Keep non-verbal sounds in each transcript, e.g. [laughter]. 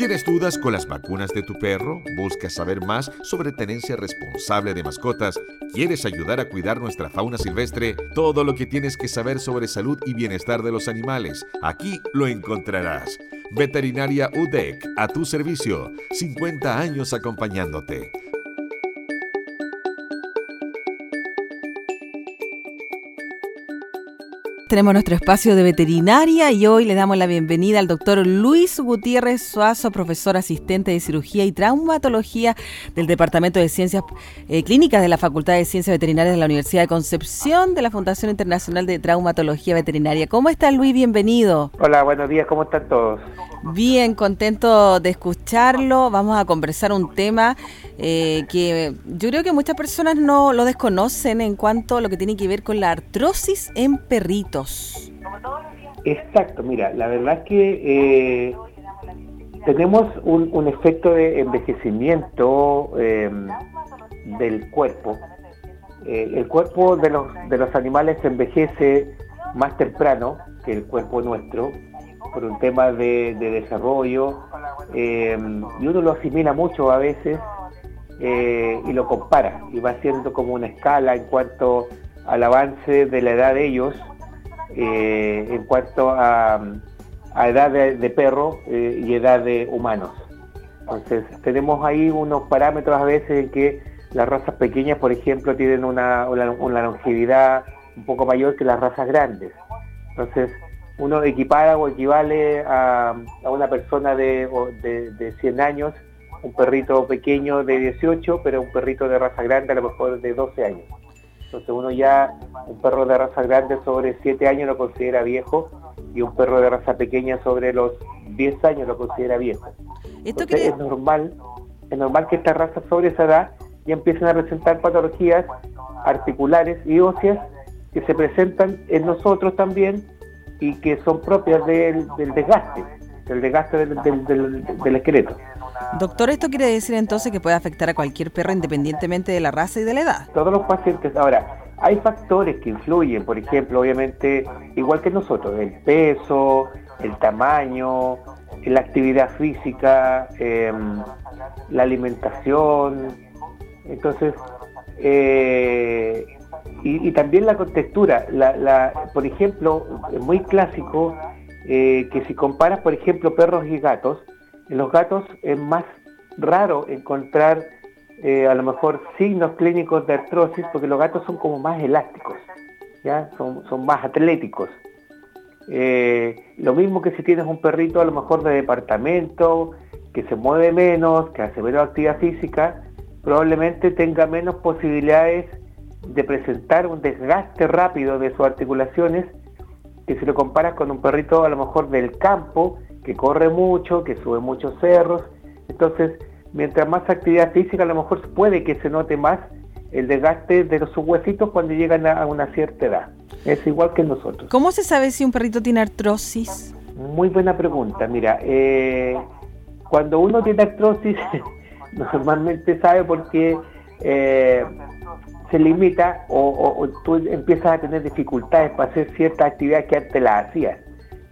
¿Tienes dudas con las vacunas de tu perro? ¿Buscas saber más sobre tenencia responsable de mascotas? ¿Quieres ayudar a cuidar nuestra fauna silvestre? Todo lo que tienes que saber sobre salud y bienestar de los animales, aquí lo encontrarás. Veterinaria UDEC, a tu servicio, 50 años acompañándote. Tenemos nuestro espacio de veterinaria y hoy le damos la bienvenida al doctor Luis Gutiérrez Suazo, profesor asistente de cirugía y traumatología del Departamento de Ciencias eh, Clínicas de la Facultad de Ciencias Veterinarias de la Universidad de Concepción de la Fundación Internacional de Traumatología Veterinaria. ¿Cómo está Luis? Bienvenido. Hola, buenos días, ¿cómo están todos? Bien, contento de escucharlo. Vamos a conversar un tema eh, que yo creo que muchas personas no lo desconocen en cuanto a lo que tiene que ver con la artrosis en perritos. Exacto, mira, la verdad es que eh, tenemos un, efecto de envejecimiento em, del cuerpo. Eh, el cuerpo de los, de los animales envejece más temprano que el cuerpo nuestro por un tema de, desarrollo em, y uno lo asimila mucho a veces eh, y lo compara y va haciendo como una escala en cuanto al avance de la edad de ellos, eh, en cuanto a, edad de, perro eh, y edad de humanos. Entonces tenemos ahí unos parámetros a veces en que las razas pequeñas, por ejemplo, tienen una, una, longevidad un poco mayor que las razas grandes. Entonces, uno equipara o equivale a, una persona de, de, de 100 años un perrito pequeño de 18, pero un perrito de raza grande a lo mejor de 12 años. Entonces uno ya, un perro de raza grande sobre 7 años lo considera viejo y un perro de raza pequeña sobre los 10 años lo considera viejo. ¿Esto es normal, es normal que estas razas sobre esa edad ya empiecen a presentar patologías articulares y óseas que se presentan en nosotros también y que son propias del, desgaste, del desgaste del esqueleto. Doctor, ¿esto quiere decir entonces que puede afectar a cualquier perro independientemente de la raza y de la edad? Todos los pacientes. Ahora, hay factores que influyen, por ejemplo, obviamente, igual que nosotros, el peso, el tamaño, la actividad física, em, la alimentación. Entonces, eh, y, también la contextura. por ejemplo, es muy clásico eh, que si comparas, por ejemplo, perros y gatos, en los gatos es más raro encontrar eh, a lo mejor signos clínicos de artrosis porque los gatos son como más elásticos, ¿ya? Son, son más atléticos. Eh, lo mismo que si tienes un perrito a lo mejor de departamento, que se mueve menos, que hace menos actividad física, probablemente tenga menos posibilidades de presentar un desgaste rápido de sus articulaciones que si lo comparas con un perrito a lo mejor del campo que corre mucho, que sube muchos cerros. Entonces, mientras más actividad física, a lo mejor puede que se note más el desgaste de los huesitos cuando llegan a una cierta edad. Es igual que nosotros. ¿Cómo se sabe si un perrito tiene artrosis? Muy buena pregunta. Mira, eh, cuando uno tiene artrosis, [laughs] normalmente sabe porque eh, se limita o, tú empiezas a tener dificultades para hacer ciertas actividades que antes las hacías.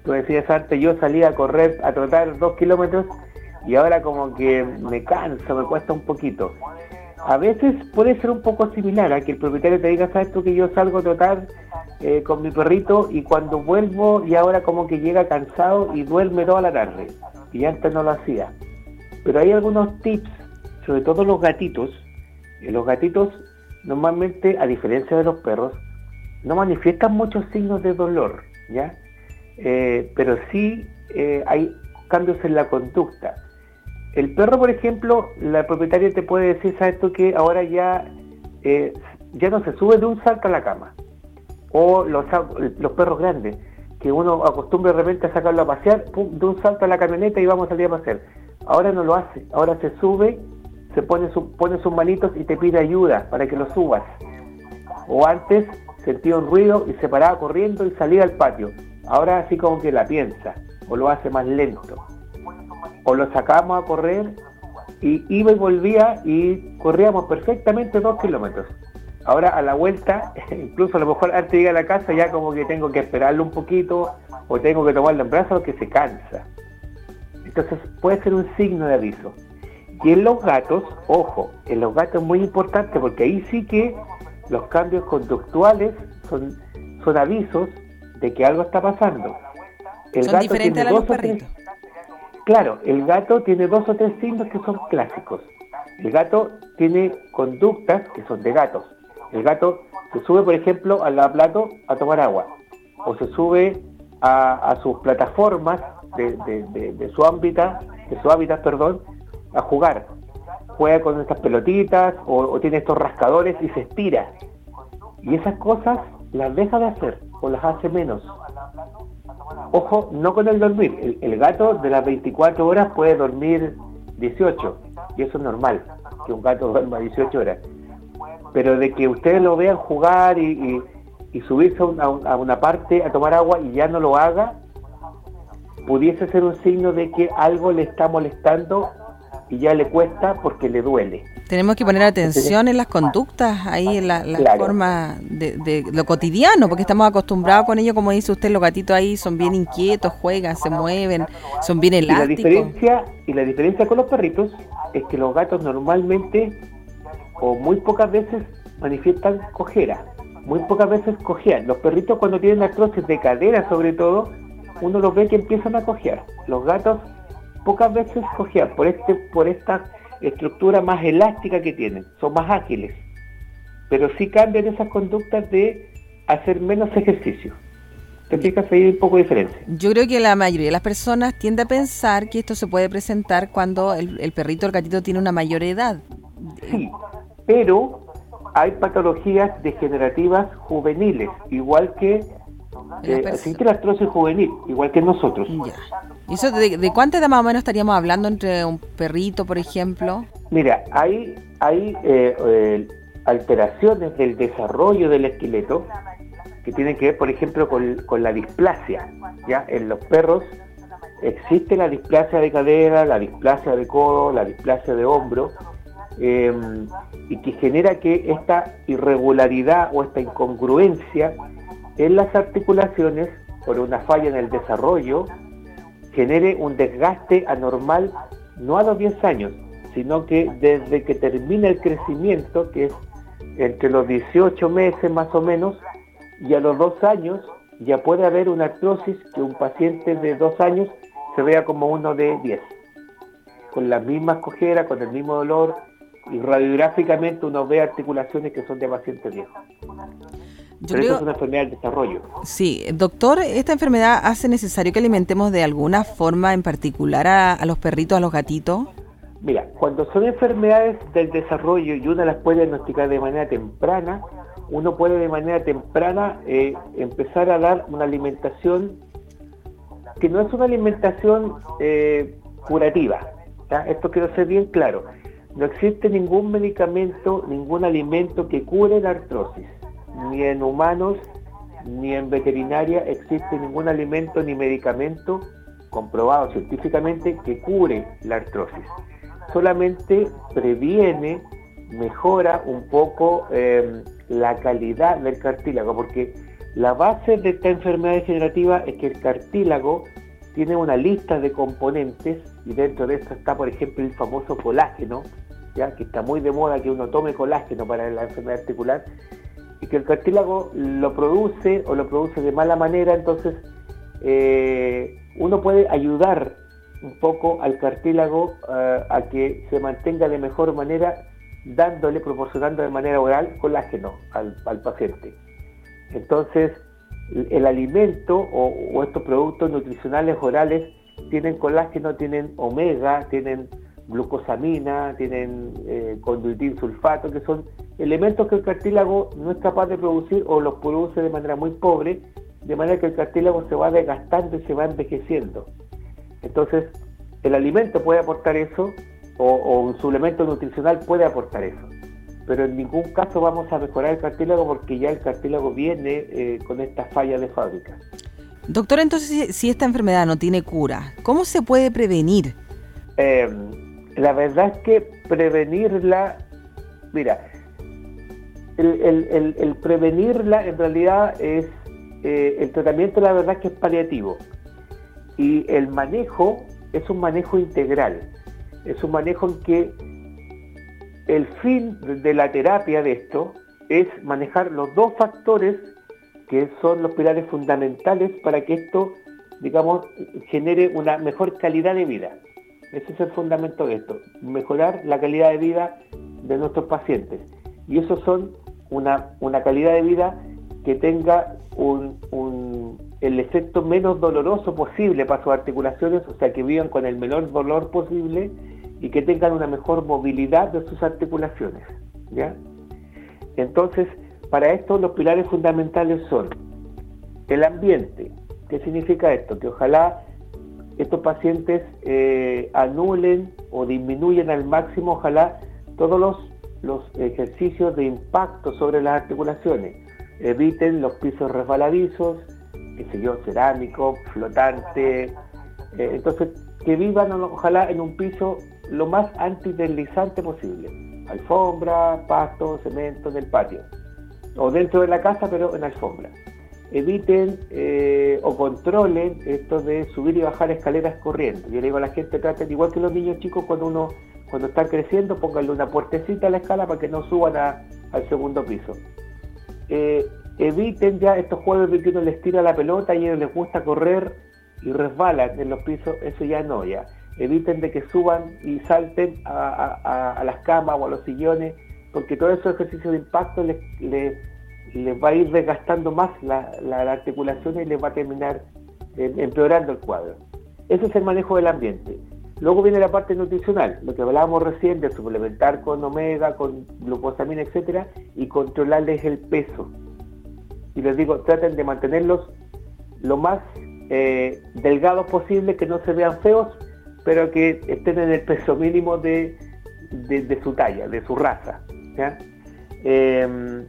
Tú decías antes, yo salía a correr, a trotar dos kilómetros y ahora como que me cansa, me cuesta un poquito. A veces puede ser un poco similar a que el propietario te diga, sabes tú que yo salgo a trotar eh, con mi perrito y cuando vuelvo y ahora como que llega cansado y duerme toda la tarde. Y antes no lo hacía. Pero hay algunos tips, sobre todo los gatitos. los gatitos normalmente, a diferencia de los perros, no manifiestan muchos signos de dolor, ¿ya? Eh, pero sí eh, hay cambios en la conducta. El perro, por ejemplo, la propietaria te puede decir, ¿sabes tú que ahora ya, eh, ya no se sube de un salto a la cama? O los, los perros grandes, que uno acostumbra de repente a sacarlo a pasear, de un salto a la camioneta y vamos a salir a pasear. Ahora no lo hace, ahora se sube, se pone, pone sus manitos y te pide ayuda para que lo subas. O antes sentía un ruido y se paraba corriendo y salía al patio. Ahora así como que la piensa o lo hace más lento. O lo sacamos a correr y iba y volvía y corríamos perfectamente dos kilómetros. Ahora a la vuelta, [laughs] incluso a lo mejor antes de llegar a la casa ya como que tengo que esperarlo un poquito o tengo que tomarlo en brazos que se cansa. Entonces puede ser un signo de aviso. Y en los gatos, ojo, en los gatos es muy importante porque ahí sí que los cambios conductuales son, son avisos de que algo está pasando. El son gato diferentes a los perritos. claro, el gato tiene dos o tres signos que son clásicos. El gato tiene conductas que son de gatos. El gato se sube, por ejemplo, al plato a tomar agua. O se sube a, sus plataformas de, su hábitat, de su hábitat, perdón, a jugar. Juega con estas pelotitas o, tiene estos rascadores y se estira. Y esas cosas las deja de hacer o las hace menos. Ojo, no con el dormir. El, gato de las 24 horas puede dormir 18 y eso es normal, que un gato duerma 18 horas. Pero de que ustedes lo vean jugar y, subirse a una parte a tomar agua y ya no lo haga, pudiese ser un signo de que algo le está molestando y ya le cuesta porque le duele. Tenemos que poner atención en las conductas, ahí en la, forma de, lo cotidiano, porque estamos acostumbrados con ello, como dice usted, los gatitos ahí son bien inquietos, juegan, se mueven, son bien elásticos. Y la diferencia, y la diferencia con los perritos es que los gatos normalmente o muy pocas veces manifiestan cojera, muy pocas veces cojean. Los perritos cuando tienen artrosis de cadera sobre todo, uno los ve que empiezan a cojear. Los gatos pocas veces cojean por este por esta estructura más elástica que tienen, son más ágiles. Pero sí cambian esas conductas de hacer menos ejercicio. ¿Te fijas ahí un poco de diferencia? Yo creo que la mayoría de las personas tiende a pensar que esto se puede presentar cuando el, el perrito o el gatito tiene una mayor edad. Sí, pero hay patologías degenerativas juveniles, igual que eh, la juvenil, igual que nosotros. ¿Y eso de, cuánta edad más o menos estaríamos hablando entre un perrito, por ejemplo? Mira, hay, hay eh, eh, alteraciones del desarrollo del esqueleto que tienen que ver, por ejemplo, con, la displasia. ¿ya? En los perros existe la displasia de cadera, la displasia de codo, la displasia de hombro, y que genera que esta irregularidad o esta incongruencia en las articulaciones por una falla en el desarrollo genere un desgaste anormal no a los 10 años, sino que desde que termina el crecimiento, que es entre los 18 meses más o menos, y a los 2 años ya puede haber una artrosis que un paciente de 2 años se vea como uno de 10, con las mismas cojeras, con el mismo dolor, y radiográficamente uno ve articulaciones que son de pacientes viejos. Pero eso es una enfermedad del desarrollo. Sí, doctor, ¿esta enfermedad hace necesario que alimentemos de alguna forma en particular a, los perritos, a los gatitos? Mira, cuando son enfermedades del desarrollo y uno las puede diagnosticar de manera temprana, uno puede de manera temprana eh, empezar a dar una alimentación que no es una alimentación eh, curativa. Esto quiero ser bien claro. No existe ningún medicamento, ningún alimento que cure la artrosis ni en humanos ni en veterinaria existe ningún alimento ni medicamento comprobado científicamente que cure la artrosis. Solamente previene, mejora un poco em, la calidad del cartílago, porque la base de esta enfermedad degenerativa es que el cartílago tiene una lista de componentes y dentro de eso está, por ejemplo, el famoso colágeno, ya que está muy de moda que uno tome colágeno para la enfermedad articular y que el cartílago lo produce o lo produce de mala manera, entonces eh, uno puede ayudar un poco al cartílago eh, a que se mantenga de mejor manera, dándole, proporcionando de manera oral colágeno al, paciente. Entonces, el alimento o, estos productos nutricionales orales tienen colágeno, tienen omega, tienen glucosamina, tienen eh, sulfato, que son elementos que el cartílago no es capaz de producir o los produce de manera muy pobre, de manera que el cartílago se va desgastando y se va envejeciendo. Entonces, el alimento puede aportar eso o, un suplemento nutricional puede aportar eso, pero en ningún caso vamos a mejorar el cartílago porque ya el cartílago viene eh, con esta falla de fábrica. Doctor, entonces si esta enfermedad no tiene cura, ¿cómo se puede prevenir? Eh, la verdad es que prevenirla, mira, el, prevenirla en realidad es, eh, el tratamiento la verdad que es paliativo y el manejo es un manejo integral, es un manejo en que el fin de la terapia de esto es manejar los dos factores que son los pilares fundamentales para que esto, digamos, genere una mejor calidad de vida. Ese es el fundamento de esto, mejorar la calidad de vida de nuestros pacientes. Y eso son una, una calidad de vida que tenga un, el efecto menos doloroso posible para sus articulaciones, o sea, que vivan con el menor dolor posible y que tengan una mejor movilidad de sus articulaciones. ¿ya? Entonces, para esto los pilares fundamentales son el ambiente. ¿Qué significa esto? Que ojalá estos pacientes eh, anulen o disminuyan al máximo, ojalá, todos los, los ejercicios de impacto sobre las articulaciones. Eviten los pisos resbaladizos, qué sé yo, cerámico, flotante. Eh, entonces, que vivan ojalá en un piso lo más antideslizante posible. Alfombra, pasto, cemento del patio. O dentro de la casa, pero en alfombra. Eviten eh, o controlen esto de subir y bajar escaleras corriendo. Yo le digo a la gente, traten igual que los niños chicos cuando uno cuando están creciendo, pónganle una puertecita a la escala para que no suban al segundo piso. Eh, eviten ya estos juegos de que uno les tira la pelota y a ellos les gusta correr y resbalan en los pisos, eso ya no, ya eviten de que suban y salten a, las camas o a los sillones, porque todo esos ejercicios de impacto les, va a ir desgastando más la, articulación y les va a terminar eh, empeorando el cuadro. Ese es el manejo del ambiente. Luego viene la parte nutricional, lo que hablábamos recién de suplementar con omega, con glucosamina, etcétera, y controlarles el peso. Y les digo, traten de mantenerlos lo más eh, delgados posible, que no se vean feos, pero que estén en el peso mínimo de, su talla, de su raza. Em,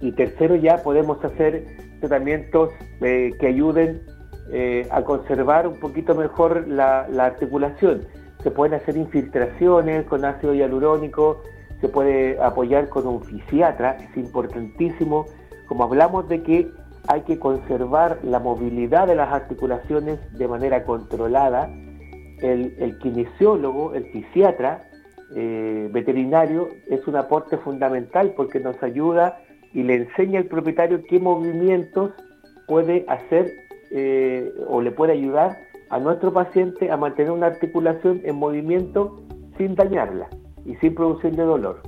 y tercero, ya podemos hacer tratamientos eh, que ayuden eh, a conservar un poquito mejor la, articulación. Se pueden hacer infiltraciones con ácido hialurónico, se puede apoyar con un fisiatra, es importantísimo, como hablamos de que hay que conservar la movilidad de las articulaciones de manera controlada, el, kinesiólogo, el fisiatra eh, veterinario es un aporte fundamental porque nos ayuda y le enseña al propietario qué movimientos puede hacer eh, o le puede ayudar a nuestro paciente a mantener una articulación en movimiento sin dañarla y sin producirle dolor.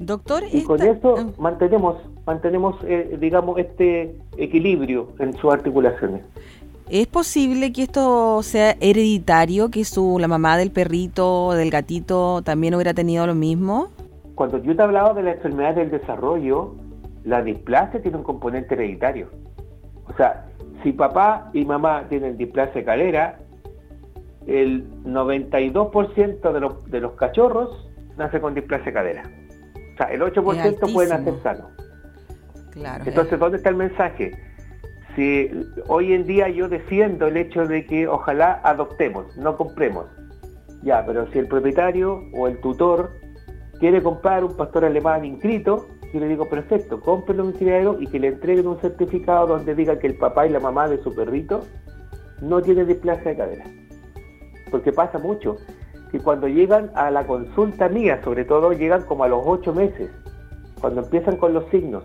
Doctor, y con eso ah. mantenemos, mantenemos eh, digamos, este equilibrio en sus articulaciones. ¿Es posible que esto sea hereditario, que su, la mamá del perrito, del gatito, también hubiera tenido lo mismo? Cuando yo te hablaba de la enfermedad del desarrollo, la displasia tiene un componente hereditario. O sea, si papá y mamá tienen displasia calera, el 92% de los, de los cachorros nace con displasia cadera. O sea, el 8% pueden nacer sanos. Claro, Entonces, ¿dónde está el mensaje? si hoy en día yo defiendo el hecho de que ojalá adoptemos, no compremos. Ya, pero si el propietario o el tutor quiere comprar un pastor alemán inscrito, yo le digo, perfecto, cómprelo un criadero y que le entreguen un certificado donde diga que el papá y la mamá de su perrito no tienen displasia de cadera. Porque pasa mucho, que cuando llegan a la consulta mía, sobre todo, llegan como a los ocho meses, cuando empiezan con los signos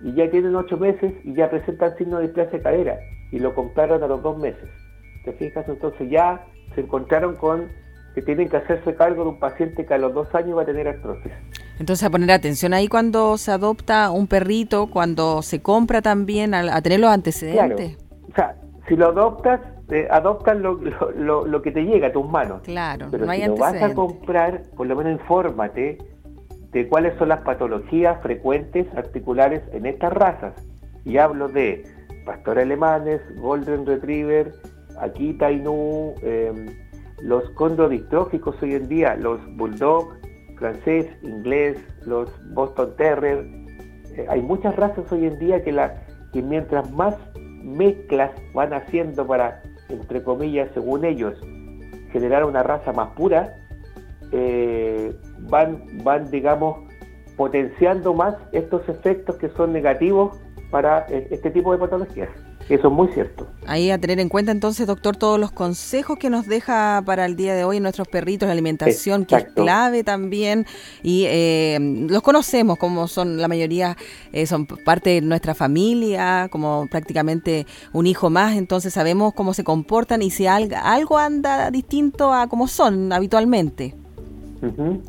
y ya tienen ocho meses y ya presentan signos de displasia cadera y lo compraron a los dos meses. ¿Te fijas? Entonces ya se encontraron con que tienen que hacerse cargo de un paciente que a los dos años va a tener artrosis. Entonces a poner atención ahí cuando se adopta un perrito, cuando se compra también, a, tener los antecedentes. O sea, si lo adoptas, eh, adoptan lo, lo, lo, que te llega a tus manos. Claro, Pero si lo vas a comprar, por lo menos infórmate de cuáles son las patologías frecuentes articulares en estas razas. Y hablo de pastores alemanes, golden retriever, Akita Inu, em, los condrodistróficos hoy en día, los bulldog, francés, inglés, los Boston Terrier. Eh, hay muchas razas hoy en día que, la, que mientras más mezclas van haciendo para, entre comillas, según ellos, generar una raza más pura, eh, van, van, digamos, potenciando más estos efectos que son negativos para e-, este tipo de patologías. Eso es muy cierto. Ahí a tener en cuenta entonces, doctor, todos los consejos que nos deja para el día de hoy nuestros perritos, la alimentación, que es clave también, y eh, los conocemos como son, la mayoría eh, son parte de nuestra familia, como prácticamente un hijo más, entonces sabemos cómo se comportan y si algo, algo anda distinto a como son habitualmente.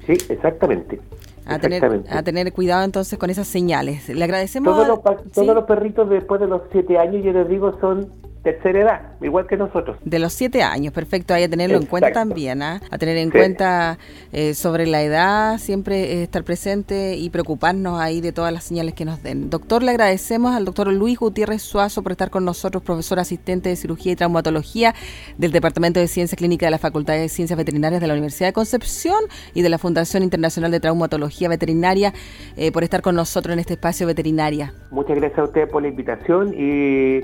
Sí, exactamente. A tener, a tener cuidado entonces con esas señales. Le agradecemos. Todos, los, todos los perritos después de los siete años, yo les digo, son tercera edad, igual que nosotros. De los siete años, perfecto, hay a tenerlo en cuenta también, ¿ah? a tener en cuenta eh, sobre la edad, siempre eh, estar presente y preocuparnos ahí de todas las señales que nos den. Doctor, le agradecemos al doctor Luis Gutiérrez Suazo por estar con nosotros, profesor asistente de cirugía y traumatología del Departamento de Ciencia Clínica de la Facultad de Ciencias Veterinarias de la Universidad de Concepción y de la Fundación Internacional de Traumatología Veterinaria, eh, por estar con nosotros en este espacio veterinaria. Muchas gracias a usted por la invitación y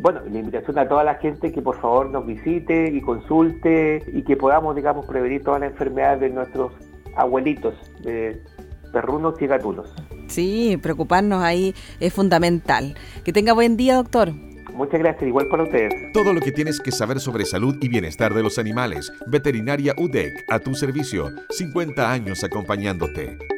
bueno, la invitación a toda la gente que por favor nos visite y consulte y que podamos, digamos, prevenir todas las enfermedades de nuestros abuelitos, de perrunos y gatunos. Sí, preocuparnos ahí es fundamental. Que tenga buen día, doctor. Muchas gracias, igual para ustedes. Todo lo que tienes que saber sobre salud y bienestar de los animales. Veterinaria UDEC, a tu servicio. 50 años acompañándote.